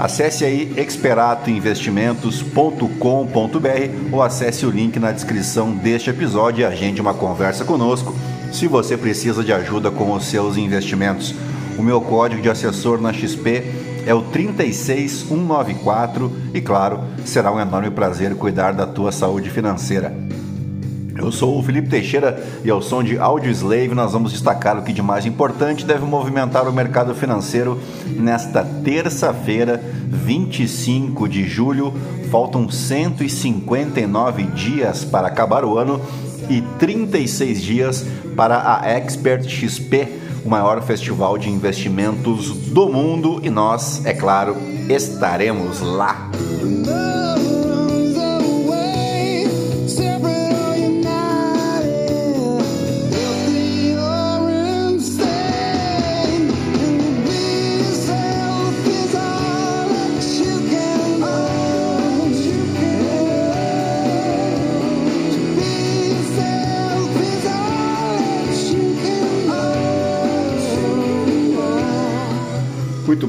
Acesse aí experatoinvestimentos.com.br ou acesse o link na descrição deste episódio e agende uma conversa conosco se você precisa de ajuda com os seus investimentos. O meu código de assessor na XP é o 36194 e claro, será um enorme prazer cuidar da tua saúde financeira. Eu sou o Felipe Teixeira e ao som de Audio Slave nós vamos destacar o que de mais importante deve movimentar o mercado financeiro nesta terça-feira, 25 de julho. Faltam 159 dias para acabar o ano e 36 dias para a Expert XP, o maior festival de investimentos do mundo e nós, é claro, estaremos lá.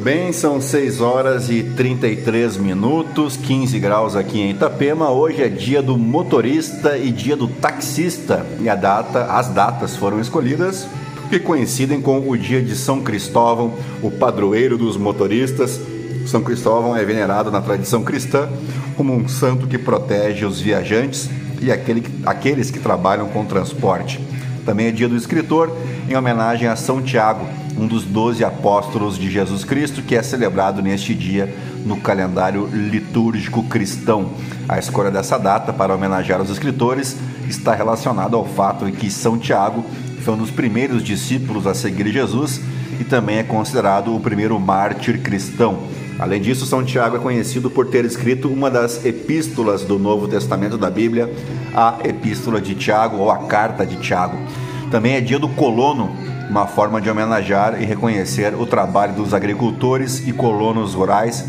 Bem, são 6 horas e 33 minutos, 15 graus aqui em Itapema. Hoje é dia do motorista e dia do taxista. E a data, as datas foram escolhidas porque coincidem com o dia de São Cristóvão, o padroeiro dos motoristas. São Cristóvão é venerado na tradição cristã como um santo que protege os viajantes e aquele, aqueles que trabalham com transporte. Também é dia do escritor, em homenagem a São Tiago, um dos doze apóstolos de Jesus Cristo, que é celebrado neste dia no calendário litúrgico cristão. A escolha dessa data para homenagear os escritores está relacionada ao fato de que São Tiago foi um dos primeiros discípulos a seguir Jesus e também é considerado o primeiro mártir cristão. Além disso, São Tiago é conhecido por ter escrito uma das epístolas do Novo Testamento da Bíblia, a Epístola de Tiago ou a Carta de Tiago. Também é dia do colono, uma forma de homenagear e reconhecer o trabalho dos agricultores e colonos rurais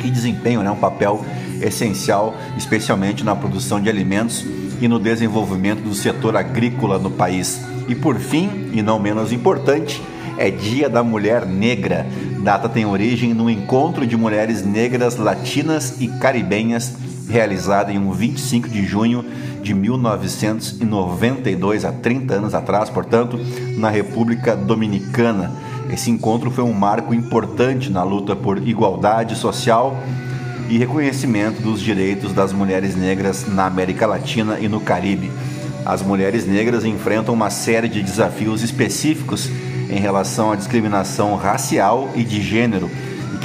que desempenham né, um papel essencial, especialmente na produção de alimentos e no desenvolvimento do setor agrícola no país. E por fim, e não menos importante, é Dia da Mulher Negra. Data tem origem no encontro de mulheres negras latinas e caribenhas realizada em um 25 de junho de 1992, há 30 anos atrás, portanto, na República Dominicana. Esse encontro foi um marco importante na luta por igualdade social e reconhecimento dos direitos das mulheres negras na América Latina e no Caribe. As mulheres negras enfrentam uma série de desafios específicos em relação à discriminação racial e de gênero,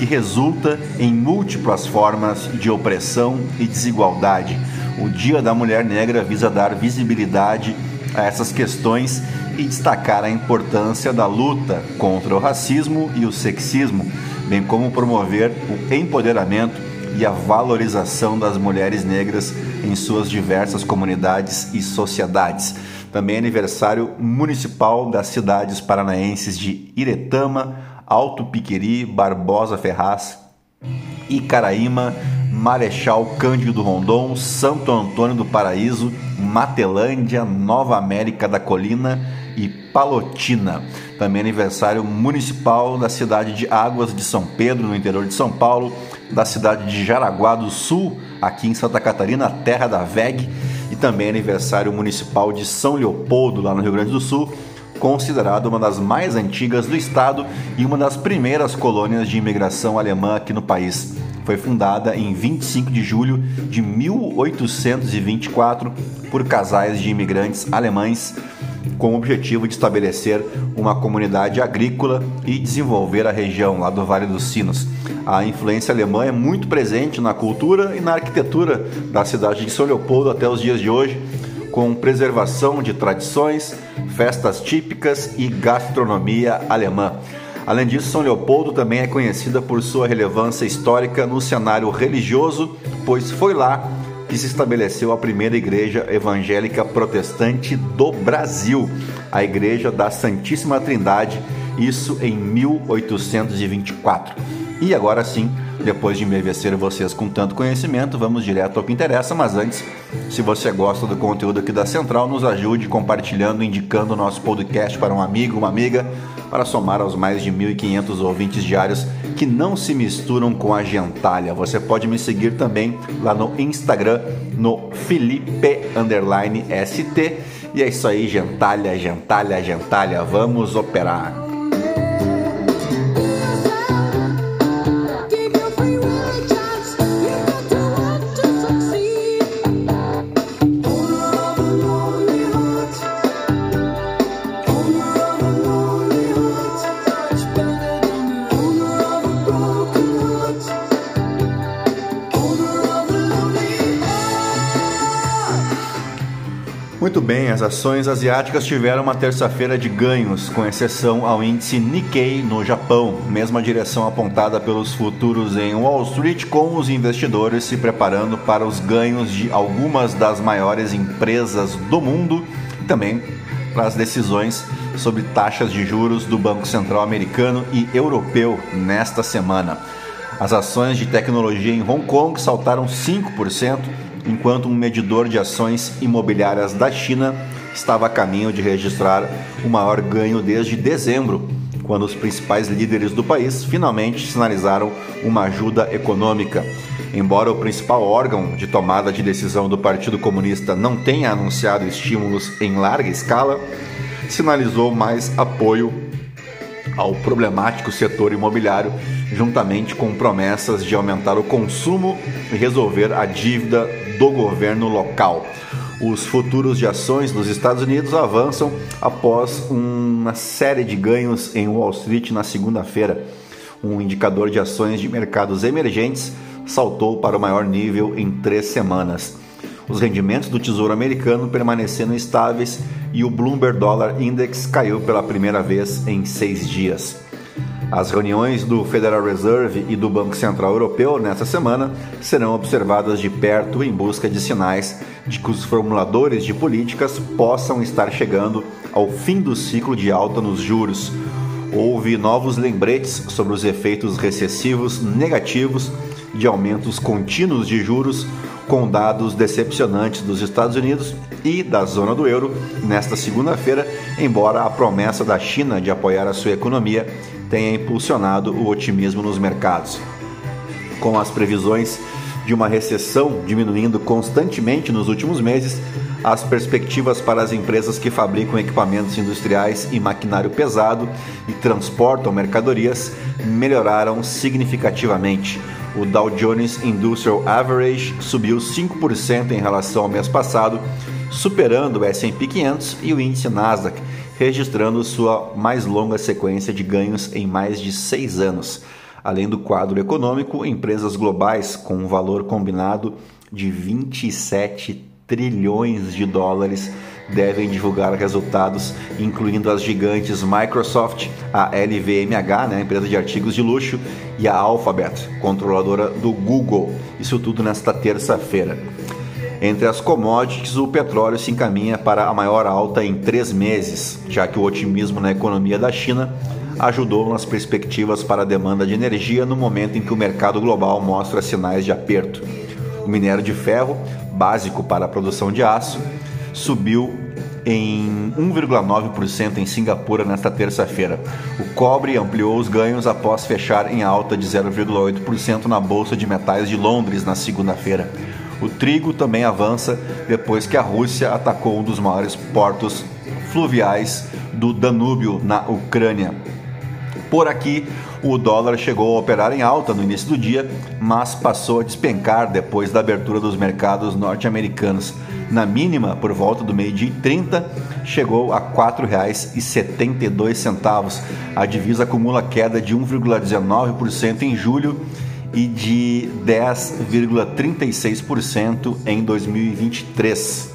que resulta em múltiplas formas de opressão e desigualdade o Dia da Mulher Negra visa dar visibilidade a essas questões e destacar a importância da luta contra o racismo e o sexismo, bem como promover o empoderamento e a valorização das mulheres negras em suas diversas comunidades e sociedades. Também é aniversário municipal das cidades paranaenses de Iretama, Alto Piqueri, Barbosa Ferraz, Icaraíma, Marechal Cândido Rondon, Santo Antônio do Paraíso, Matelândia, Nova América da Colina e Palotina. Também aniversário municipal da cidade de Águas de São Pedro, no interior de São Paulo, da cidade de Jaraguá do Sul, aqui em Santa Catarina, terra da VEG, e também aniversário municipal de São Leopoldo, lá no Rio Grande do Sul, considerado uma das mais antigas do estado e uma das primeiras colônias de imigração alemã aqui no país. Foi fundada em 25 de julho de 1824 por casais de imigrantes alemães com o objetivo de estabelecer uma comunidade agrícola e desenvolver a região lá do Vale dos Sinos. A influência alemã é muito presente na cultura e na arquitetura da cidade de São Leopoldo até os dias de hoje, com preservação de tradições, festas típicas e gastronomia alemã. Além disso, São Leopoldo também é conhecida por sua relevância histórica no cenário religioso, pois foi lá que se estabeleceu a primeira igreja evangélica protestante do Brasil, a Igreja da Santíssima Trindade, isso em 1824. E agora sim, depois de enbevecer vocês com tanto conhecimento, vamos direto ao que interessa, mas antes, se você gosta do conteúdo aqui da Central, nos ajude compartilhando, indicando o nosso podcast para um amigo, uma amiga, para somar aos mais de 1.500 ouvintes diários que não se misturam com a gentalha. Você pode me seguir também lá no Instagram, no Felipe_ST. E é isso aí, gentalha, gentalha, gentalha, vamos operar. Muito bem, as ações asiáticas tiveram uma terça-feira de ganhos, com exceção ao índice Nikkei no Japão, mesma direção apontada pelos futuros em Wall Street, com os investidores se preparando para os ganhos de algumas das maiores empresas do mundo e também para as decisões sobre taxas de juros do Banco Central americano e europeu nesta semana. As ações de tecnologia em Hong Kong saltaram 5%, enquanto um medidor de ações imobiliárias da China estava a caminho de registrar o maior ganho desde dezembro, quando os principais líderes do país finalmente sinalizaram uma ajuda econômica. Embora o principal órgão de tomada de decisão do Partido Comunista não tenha anunciado estímulos em larga escala, sinalizou mais apoio ao problemático setor imobiliário, juntamente com promessas de aumentar o consumo e resolver a dívida do governo local. Os futuros de ações dos Estados Unidos avançam após uma série de ganhos em Wall Street na segunda-feira. Um indicador de ações de mercados emergentes saltou para o maior nível em três semanas. Os rendimentos do Tesouro Americano permanecendo estáveis e o Bloomberg Dollar Index caiu pela primeira vez em seis dias. As reuniões do Federal Reserve e do Banco Central Europeu nesta semana serão observadas de perto em busca de sinais de que os formuladores de políticas possam estar chegando ao fim do ciclo de alta nos juros. Houve novos lembretes sobre os efeitos recessivos negativos de aumentos contínuos de juros, com dados decepcionantes dos Estados Unidos e da zona do euro nesta segunda-feira, embora a promessa da China de apoiar a sua economia tenha impulsionado o otimismo nos mercados. Com as previsões de uma recessão diminuindo constantemente nos últimos meses, as perspectivas para as empresas que fabricam equipamentos industriais e maquinário pesado e transportam mercadorias melhoraram significativamente. O Dow Jones Industrial Average subiu 5% em relação ao mês passado, superando o S&P 500 e o índice Nasdaq, registrando sua mais longa sequência de ganhos em mais de seis anos. Além do quadro econômico, empresas globais com um valor combinado de 27 trilhões de dólares devem divulgar resultados, incluindo as gigantes Microsoft, a LVMH, né, empresa de artigos de luxo, e a Alphabet, controladora do Google. Isso tudo nesta terça-feira. Entre as commodities, o petróleo se encaminha para a maior alta em três meses, já que o otimismo na economia da China ajudou nas perspectivas para a demanda de energia no momento em que o mercado global mostra sinais de aperto. O minério de ferro, básico para a produção de aço, subiu em 1,9% em Singapura nesta terça-feira. O cobre ampliou os ganhos após fechar em alta de 0,8% na Bolsa de Metais de Londres na segunda-feira. O trigo também avança depois que a Rússia atacou um dos maiores portos fluviais do Danúbio, na Ucrânia. Por aqui, o dólar chegou a operar em alta no início do dia, mas passou a despencar depois da abertura dos mercados norte-americanos. Na mínima, por volta do meio-dia e 30, chegou a R$ 4,72. A divisa acumula queda de 1,19% em julho e de 10,36% em 2023.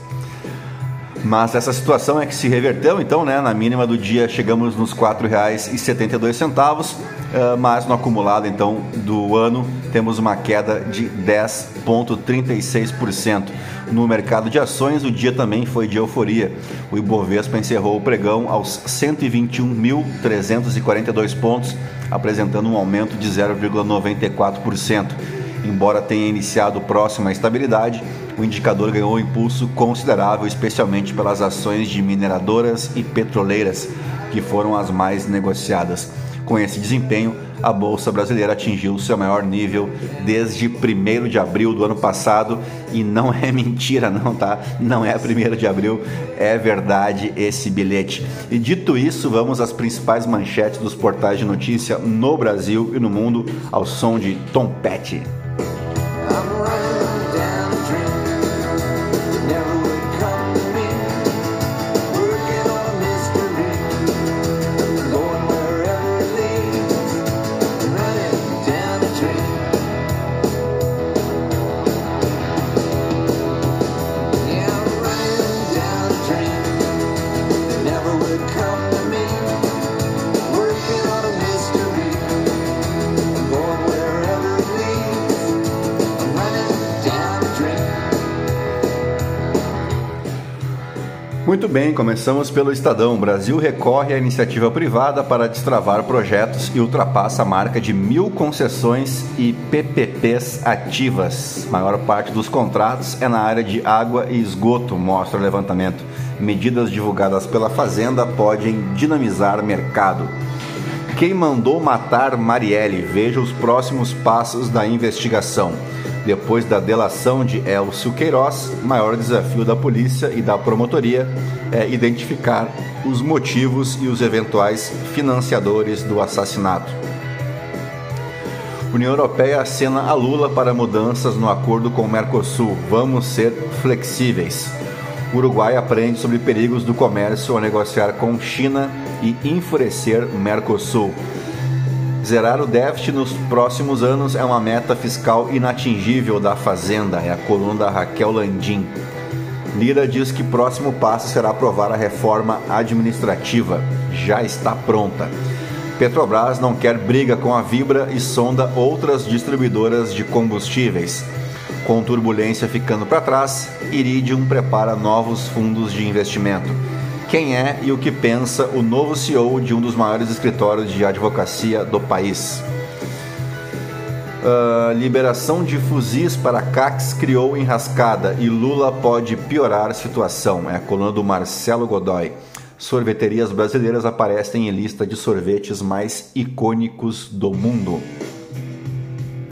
Mas essa situação é que se reverteu, então, né? Na mínima do dia chegamos nos R$ 4,72. Uh, mas no acumulado então do ano temos uma queda de 10,36%. No mercado de ações, o dia também foi de euforia. O Ibovespa encerrou o pregão aos 121.342 pontos, apresentando um aumento de 0,94%. Embora tenha iniciado próximo à estabilidade, o indicador ganhou um impulso considerável, especialmente pelas ações de mineradoras e petroleiras, que foram as mais negociadas. Com esse desempenho, a Bolsa Brasileira atingiu seu maior nível desde 1 de abril do ano passado e não é mentira não, tá? Não é 1 de abril, é verdade esse bilhete. E dito isso, vamos às principais manchetes dos portais de notícia no Brasil e no mundo ao som de Tom Petty. Muito bem, começamos pelo Estadão. Brasil recorre à iniciativa privada para destravar projetos e ultrapassa a marca de mil concessões e PPPs ativas. A maior parte dos contratos é na área de água e esgoto, mostra o levantamento. Medidas divulgadas pela Fazenda podem dinamizar mercado. Quem mandou matar Marielle? Veja os próximos passos da investigação. Depois da delação de Elcio Queiroz, maior desafio da polícia e da promotoria é identificar os motivos e os eventuais financiadores do assassinato. União Europeia acena a Lula para mudanças no acordo com o Mercosul. Vamos ser flexíveis. Uruguai aprende sobre perigos do comércio ao negociar com China e enfurecer Mercosul. Zerar o déficit nos próximos anos é uma meta fiscal inatingível da Fazenda, é a coluna da Raquel Landim. Lira diz que próximo passo será aprovar a reforma administrativa. Já está pronta. Petrobras não quer briga com a Vibra e sonda outras distribuidoras de combustíveis. Com turbulência ficando para trás, Iridium prepara novos fundos de investimento quem é e o que pensa o novo CEO de um dos maiores escritórios de advocacia do país. Uh, liberação de fuzis para CACs criou enrascada e Lula pode piorar a situação. É a coluna do Marcelo Godoy. Sorveterias brasileiras aparecem em lista de sorvetes mais icônicos do mundo.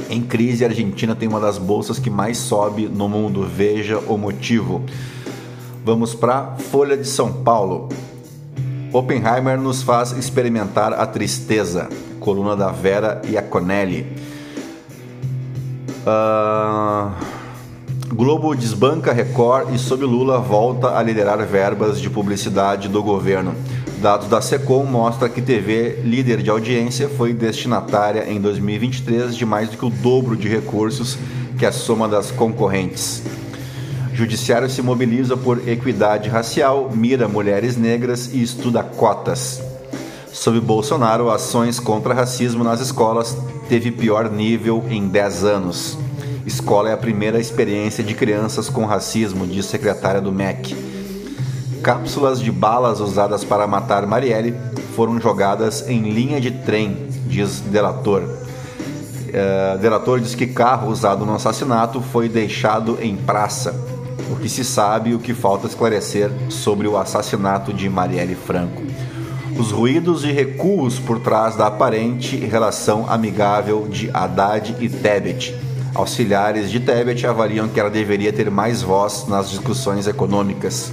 Em crise, a Argentina tem uma das bolsas que mais sobe no mundo. Veja o motivo. Vamos para Folha de São Paulo. Oppenheimer nos faz experimentar a tristeza. Coluna da Vera e a Conelli. Uh... Globo desbanca Record e sob Lula volta a liderar verbas de publicidade do governo. Dados da Secom mostram que TV, líder de audiência, foi destinatária em 2023 de mais do que o dobro de recursos que a soma das concorrentes. Judiciário se mobiliza por equidade racial, mira mulheres negras e estuda cotas. Sob Bolsonaro, ações contra racismo nas escolas teve pior nível em 10 anos. Escola é a primeira experiência de crianças com racismo, diz secretária do MEC. Cápsulas de balas usadas para matar Marielle foram jogadas em linha de trem, diz delator. Uh, delator diz que carro usado no assassinato foi deixado em praça o que se sabe e o que falta esclarecer sobre o assassinato de Marielle Franco. Os ruídos e recuos por trás da aparente relação amigável de Haddad e Tebet. Auxiliares de Tebet avaliam que ela deveria ter mais voz nas discussões econômicas.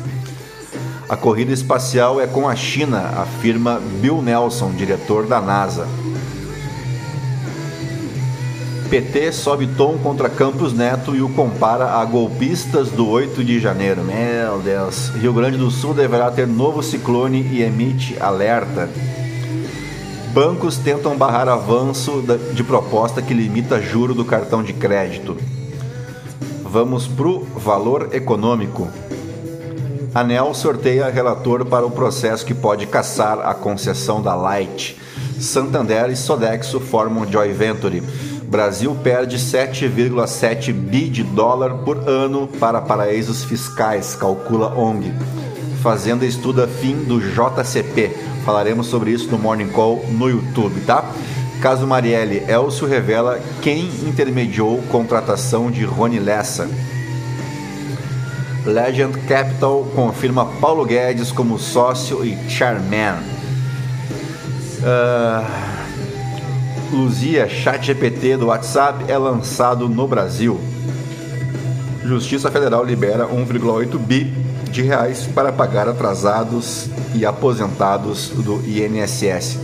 A corrida espacial é com a China, afirma Bill Nelson, diretor da NASA. PT sobe tom contra Campos Neto e o compara a golpistas do 8 de janeiro. Meu Deus. Rio Grande do Sul deverá ter novo ciclone e emite alerta. Bancos tentam barrar avanço de proposta que limita juro do cartão de crédito. Vamos pro valor econômico. ANEL sorteia relator para o processo que pode caçar a concessão da Light. Santander e Sodexo formam joint venture. Brasil perde 7,7 bi de dólar por ano para paraísos fiscais, calcula ONG. Fazenda estuda fim do JCP. Falaremos sobre isso no Morning Call no YouTube, tá? Caso Marielle, Elcio revela quem intermediou contratação de Rony Lessa. Legend Capital confirma Paulo Guedes como sócio e chairman. Uh, Luzia ChatGPT do WhatsApp é lançado no Brasil. Justiça Federal libera 1,8 bi de reais para pagar atrasados e aposentados do INSS.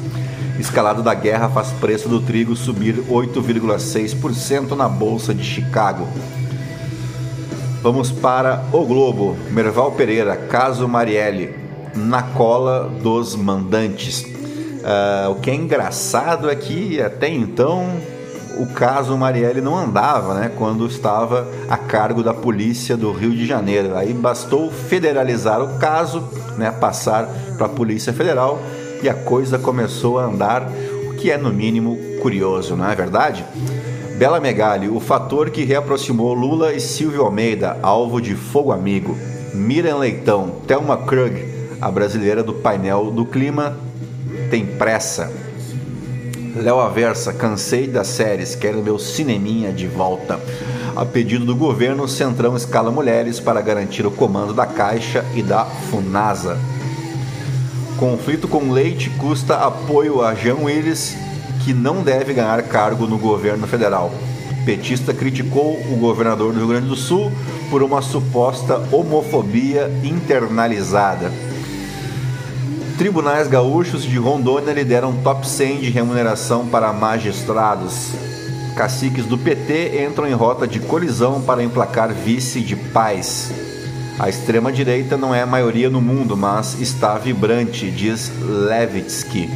Escalada da guerra faz preço do trigo subir 8,6% na bolsa de Chicago. Vamos para o Globo. Merval Pereira, caso Marielle, na cola dos mandantes. Uh, o que é engraçado é que até então o caso Marielle não andava, né, quando estava a cargo da polícia do Rio de Janeiro. Aí bastou federalizar o caso, né, passar para a Polícia Federal e a coisa começou a andar, o que é no mínimo curioso, não é verdade? Bela Megali, o fator que reaproximou Lula e Silvio Almeida, alvo de fogo amigo. Miriam Leitão, Thelma Krug, a brasileira do painel do clima, tem pressa. Léo Aversa, cansei das séries, quero meu cineminha de volta. A pedido do governo, o Centrão escala mulheres para garantir o comando da Caixa e da Funasa. Conflito com Leite custa apoio a Jean Willis que não deve ganhar cargo no governo federal. Petista criticou o governador do Rio Grande do Sul por uma suposta homofobia internalizada. Tribunais gaúchos de Rondônia lideram top 100 de remuneração para magistrados. Caciques do PT entram em rota de colisão para emplacar vice de paz. A extrema-direita não é a maioria no mundo, mas está vibrante, diz Levitsky.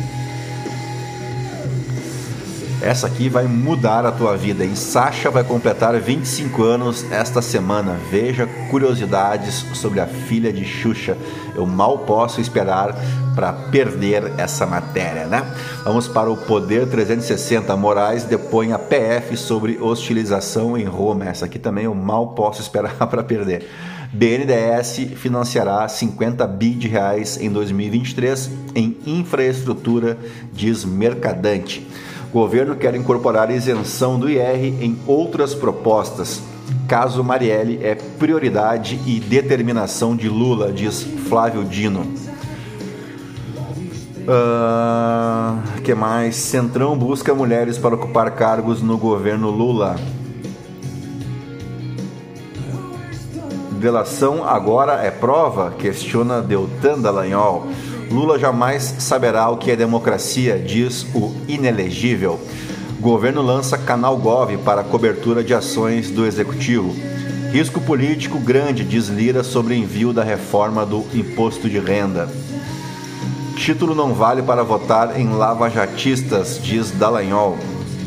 Essa aqui vai mudar a tua vida. E Sasha vai completar 25 anos esta semana. Veja curiosidades sobre a filha de Xuxa. Eu mal posso esperar para perder essa matéria, né? Vamos para o Poder 360. Moraes depõe a PF sobre hostilização em Roma. Essa aqui também eu mal posso esperar para perder. BNDES financiará 50 bi de reais em 2023 em infraestrutura, diz Mercadante. Governo quer incorporar isenção do IR em outras propostas. Caso Marielle é prioridade e determinação de Lula, diz Flávio Dino. Uh, que mais? Centrão busca mulheres para ocupar cargos no governo Lula. Delação agora é prova? Questiona Deltan Dallagnol. Lula jamais saberá o que é democracia, diz o inelegível. Governo lança canal Gov para cobertura de ações do executivo. Risco político grande, diz Lira sobre envio da reforma do imposto de renda. Título não vale para votar em lavajatistas, diz Dallagnol.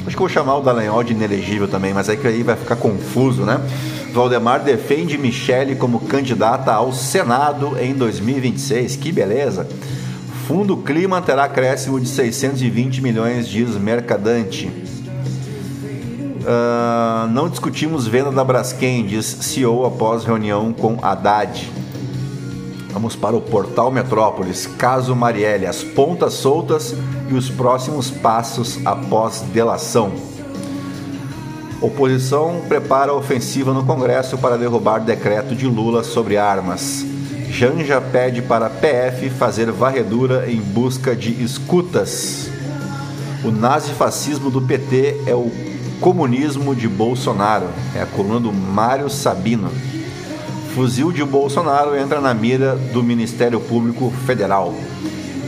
Acho que vou chamar o Dallagnol de inelegível também, mas é que aí vai ficar confuso, né? Valdemar defende Michele como candidata ao Senado em 2026. Que beleza! Fundo Clima terá acréscimo de 620 milhões, diz Mercadante. Uh, não discutimos venda da Braskem, diz CEO após reunião com Haddad. Vamos para o portal Metrópolis. Caso Marielle, as pontas soltas e os próximos passos após delação. Oposição prepara ofensiva no Congresso para derrubar decreto de Lula sobre armas. Janja pede para PF fazer varredura em busca de escutas. O nazifascismo do PT é o comunismo de Bolsonaro. É a coluna do Mário Sabino. Fuzil de Bolsonaro entra na mira do Ministério Público Federal.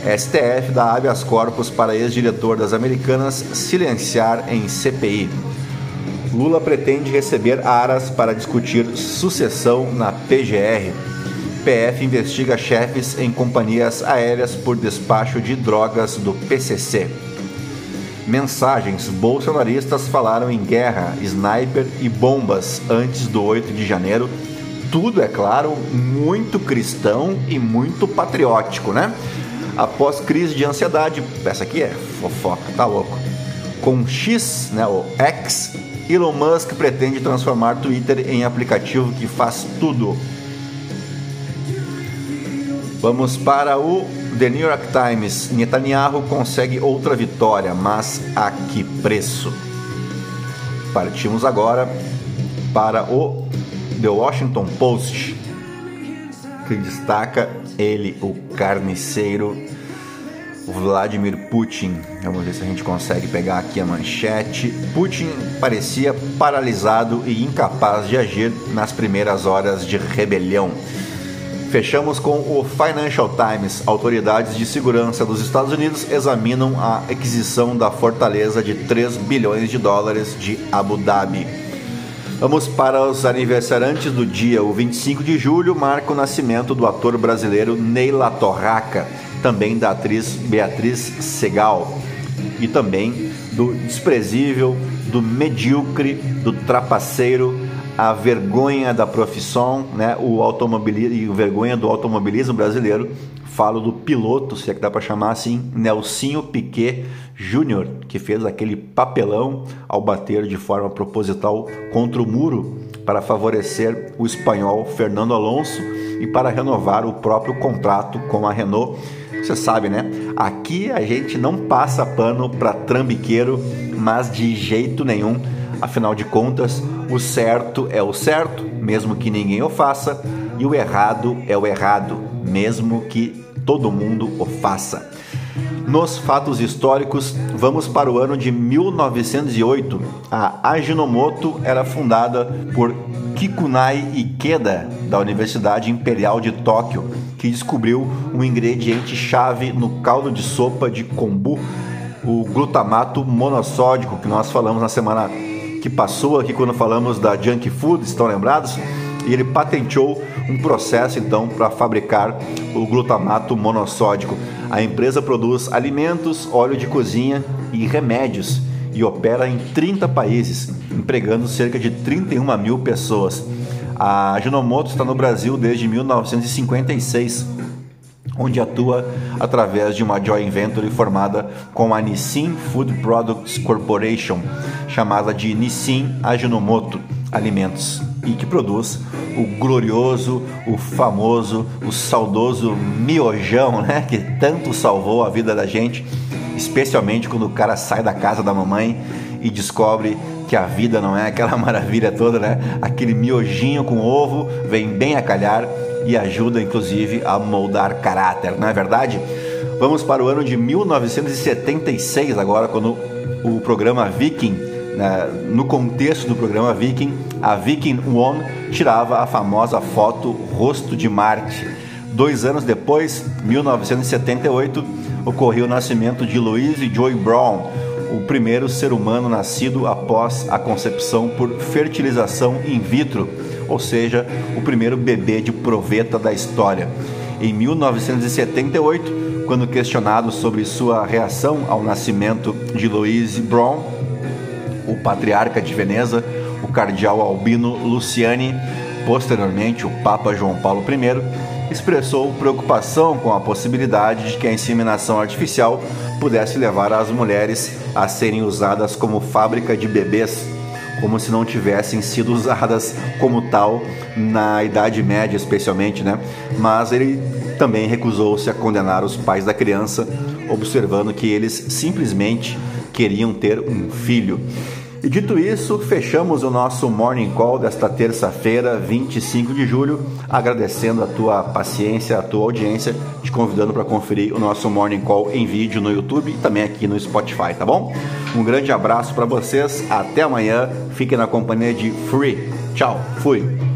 STF dá habeas corpus para ex-diretor das Americanas silenciar em CPI. Lula pretende receber aras para discutir sucessão na PGR. PF investiga chefes em companhias aéreas por despacho de drogas do PCC. Mensagens: bolsonaristas falaram em guerra, sniper e bombas antes do 8 de janeiro. Tudo, é claro, muito cristão e muito patriótico, né? após crise de ansiedade. Essa aqui é fofoca, tá louco. Com X, né, o X, Elon Musk pretende transformar Twitter em aplicativo que faz tudo. Vamos para o The New York Times. Netanyahu consegue outra vitória, mas a que preço? Partimos agora para o The Washington Post, que destaca ele, o carniceiro Vladimir Putin. Vamos ver se a gente consegue pegar aqui a manchete. Putin parecia paralisado e incapaz de agir nas primeiras horas de rebelião. Fechamos com o Financial Times. Autoridades de segurança dos Estados Unidos examinam a aquisição da fortaleza de 3 bilhões de dólares de Abu Dhabi. Vamos para os aniversariantes do dia. O 25 de julho marca o nascimento do ator brasileiro Neila Torraca, também da atriz Beatriz Segal e também do desprezível, do medíocre, do trapaceiro a vergonha da profissão, né, o automobilismo vergonha do automobilismo brasileiro. Falo do piloto, se é que dá para chamar assim, Nelsinho Piquet Júnior, que fez aquele papelão ao bater de forma proposital contra o muro para favorecer o espanhol Fernando Alonso e para renovar o próprio contrato com a Renault. Você sabe, né? Aqui a gente não passa pano para trambiqueiro, mas de jeito nenhum Afinal de contas, o certo é o certo, mesmo que ninguém o faça, e o errado é o errado, mesmo que todo mundo o faça. Nos fatos históricos, vamos para o ano de 1908. A Ajinomoto era fundada por Kikunai Ikeda, da Universidade Imperial de Tóquio, que descobriu um ingrediente chave no caldo de sopa de kombu, o glutamato monossódico, que nós falamos na semana que passou aqui quando falamos da junk food, estão lembrados? E ele patenteou um processo então para fabricar o glutamato monossódico. A empresa produz alimentos, óleo de cozinha e remédios e opera em 30 países, empregando cerca de 31 mil pessoas. A Ginomoto está no Brasil desde 1956 onde atua através de uma joint venture formada com a Nissin Food Products Corporation, chamada de Nissin Ajinomoto Alimentos, e que produz o glorioso, o famoso, o saudoso miojão, né, que tanto salvou a vida da gente, especialmente quando o cara sai da casa da mamãe e descobre que a vida não é aquela maravilha toda, né? Aquele miojinho com ovo vem bem a calhar e ajuda inclusive a moldar caráter, não é verdade? Vamos para o ano de 1976 agora, quando o programa Viking, né, no contexto do programa Viking, a Viking One tirava a famosa foto Rosto de Marte. Dois anos depois, 1978, ocorreu o nascimento de Louise Joy Brown, o primeiro ser humano nascido após a concepção por fertilização in vitro ou seja, o primeiro bebê de proveta da história. Em 1978, quando questionado sobre sua reação ao nascimento de Louise Brown, o patriarca de Veneza, o cardeal Albino Luciani, posteriormente o Papa João Paulo I, expressou preocupação com a possibilidade de que a inseminação artificial pudesse levar as mulheres a serem usadas como fábrica de bebês como se não tivessem sido usadas como tal na Idade Média, especialmente, né? Mas ele também recusou-se a condenar os pais da criança, observando que eles simplesmente queriam ter um filho. E dito isso, fechamos o nosso Morning Call desta terça-feira, 25 de julho, agradecendo a tua paciência, a tua audiência, te convidando para conferir o nosso Morning Call em vídeo no YouTube e também aqui no Spotify, tá bom? Um grande abraço para vocês, até amanhã, fiquem na companhia de Free. Tchau, fui!